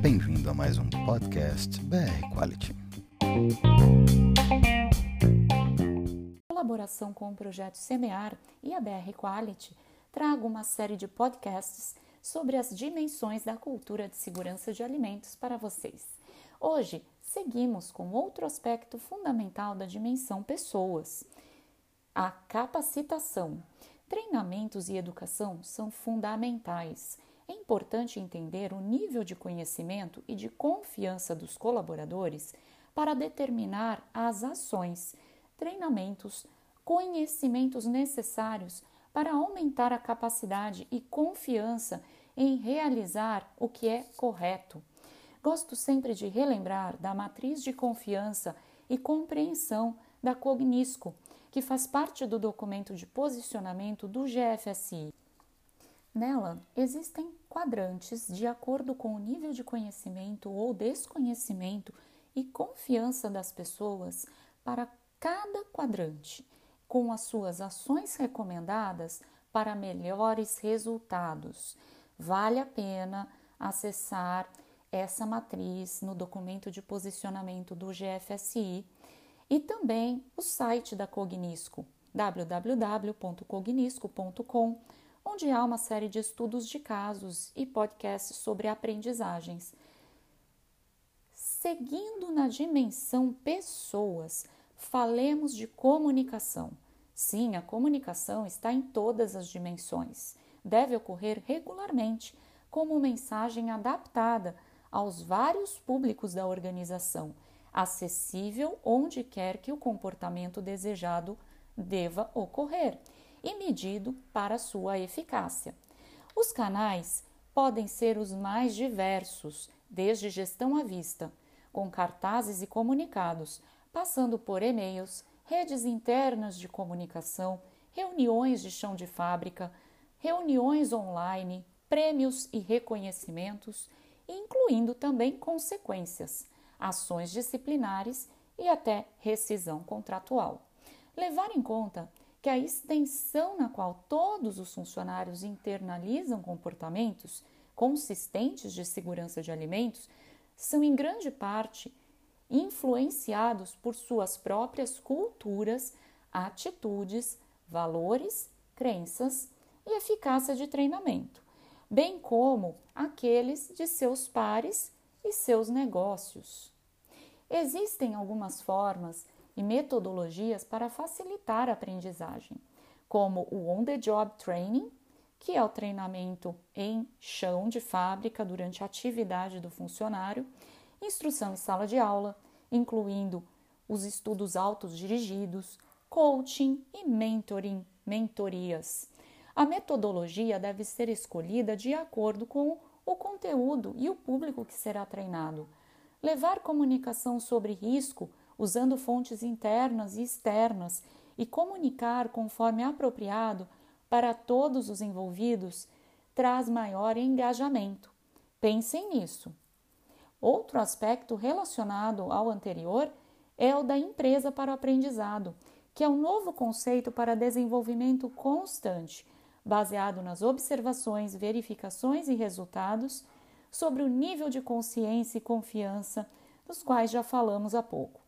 Bem-vindo a mais um podcast BR Quality. Em colaboração com o projeto Semear e a BR Quality, trago uma série de podcasts sobre as dimensões da cultura de segurança de alimentos para vocês. Hoje, seguimos com outro aspecto fundamental da dimensão pessoas, a capacitação. Treinamentos e educação são fundamentais. É importante entender o nível de conhecimento e de confiança dos colaboradores para determinar as ações, treinamentos, conhecimentos necessários para aumentar a capacidade e confiança em realizar o que é correto. Gosto sempre de relembrar da matriz de confiança e compreensão da Cognisco, que faz parte do documento de posicionamento do GFSI. Nela existem quadrantes de acordo com o nível de conhecimento ou desconhecimento e confiança das pessoas para cada quadrante, com as suas ações recomendadas para melhores resultados. Vale a pena acessar essa matriz no documento de posicionamento do GFSI e também o site da Cognisco, www.cognisco.com, onde há uma série de estudos de casos e podcasts sobre aprendizagens. Seguindo na dimensão pessoas, falemos de comunicação. Sim, a comunicação está em todas as dimensões. Deve ocorrer regularmente, como mensagem adaptada aos vários públicos da organização, acessível onde quer que o comportamento desejado deva ocorrer e medido para sua eficácia. Os canais podem ser os mais diversos, desde gestão à vista, com cartazes e comunicados, passando por e-mails, redes internas de comunicação, reuniões de chão de fábrica, reuniões online, prêmios e reconhecimentos incluindo também consequências, ações disciplinares e até rescisão contratual. Levar em conta que a extensão na qual todos os funcionários internalizam comportamentos consistentes de segurança de alimentos são em grande parte influenciados por suas próprias culturas, atitudes, valores, crenças e eficácia de treinamento bem como aqueles de seus pares e seus negócios. Existem algumas formas e metodologias para facilitar a aprendizagem, como o on-the-job training, que é o treinamento em chão de fábrica durante a atividade do funcionário, instrução em sala de aula, incluindo os estudos autos dirigidos, coaching e mentoring, mentorias. A metodologia deve ser escolhida de acordo com o conteúdo e o público que será treinado. Levar comunicação sobre risco usando fontes internas e externas e comunicar conforme apropriado para todos os envolvidos traz maior engajamento. Pensem nisso. Outro aspecto relacionado ao anterior é o da empresa para o aprendizado, que é um novo conceito para desenvolvimento constante baseado nas observações, verificações e resultados sobre o nível de consciência e confiança dos quais já falamos há pouco.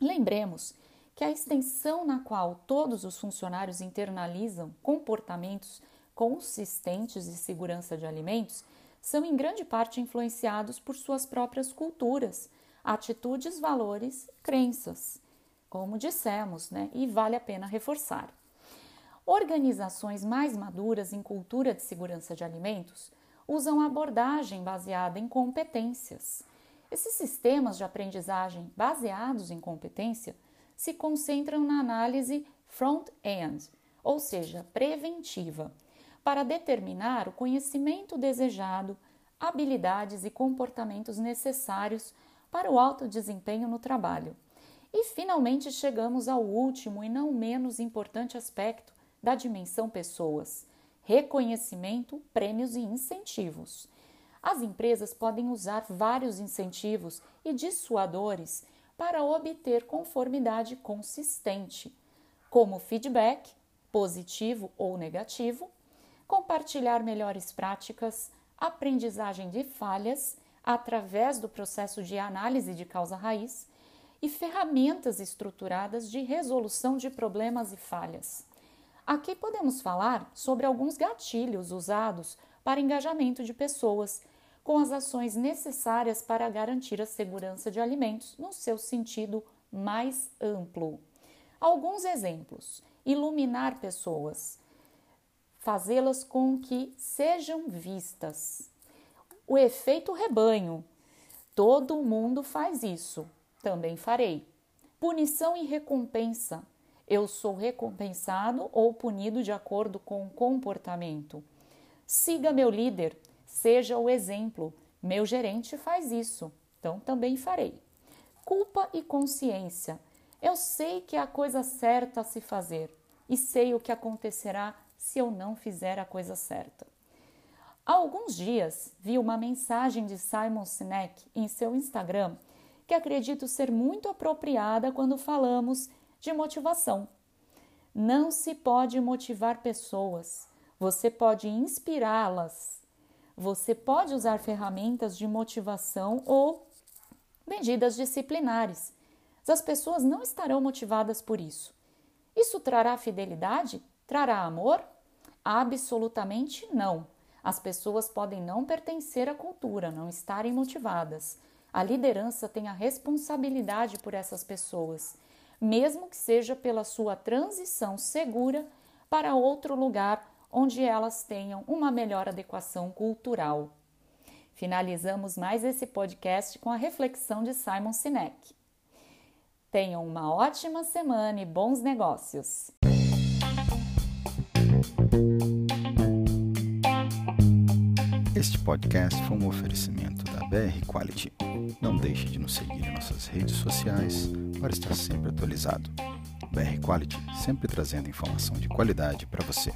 Lembremos que a extensão na qual todos os funcionários internalizam comportamentos consistentes de segurança de alimentos são em grande parte influenciados por suas próprias culturas, atitudes, valores, crenças, como dissemos, né? E vale a pena reforçar. Organizações mais maduras em cultura de segurança de alimentos usam abordagem baseada em competências. Esses sistemas de aprendizagem baseados em competência se concentram na análise front-end, ou seja, preventiva, para determinar o conhecimento desejado, habilidades e comportamentos necessários para o alto desempenho no trabalho. E finalmente chegamos ao último e não menos importante aspecto da dimensão pessoas, reconhecimento, prêmios e incentivos. As empresas podem usar vários incentivos e dissuadores para obter conformidade consistente, como feedback, positivo ou negativo, compartilhar melhores práticas, aprendizagem de falhas através do processo de análise de causa raiz e ferramentas estruturadas de resolução de problemas e falhas. Aqui podemos falar sobre alguns gatilhos usados para engajamento de pessoas, com as ações necessárias para garantir a segurança de alimentos no seu sentido mais amplo. Alguns exemplos: iluminar pessoas, fazê-las com que sejam vistas. O efeito rebanho. Todo mundo faz isso. Também farei. Punição e recompensa. Eu sou recompensado ou punido de acordo com o comportamento. Siga meu líder, seja o exemplo. Meu gerente faz isso, então também farei. Culpa e consciência. Eu sei que é a coisa certa a se fazer e sei o que acontecerá se eu não fizer a coisa certa. Há alguns dias vi uma mensagem de Simon Sinek em seu Instagram que acredito ser muito apropriada quando falamos de motivação. Não se pode motivar pessoas, você pode inspirá-las. Você pode usar ferramentas de motivação ou medidas disciplinares. As pessoas não estarão motivadas por isso. Isso trará fidelidade? Trará amor? Absolutamente não. As pessoas podem não pertencer à cultura, não estarem motivadas. A liderança tem a responsabilidade por essas pessoas, mesmo que seja pela sua transição segura para outro lugar onde elas tenham uma melhor adequação cultural. Finalizamos mais esse podcast com a reflexão de Simon Sinek. Tenham uma ótima semana e bons negócios! Este podcast foi um oferecimento BR Quality. Não deixe de nos seguir em nossas redes sociais para estar sempre atualizado. BR Quality, sempre trazendo informação de qualidade para você.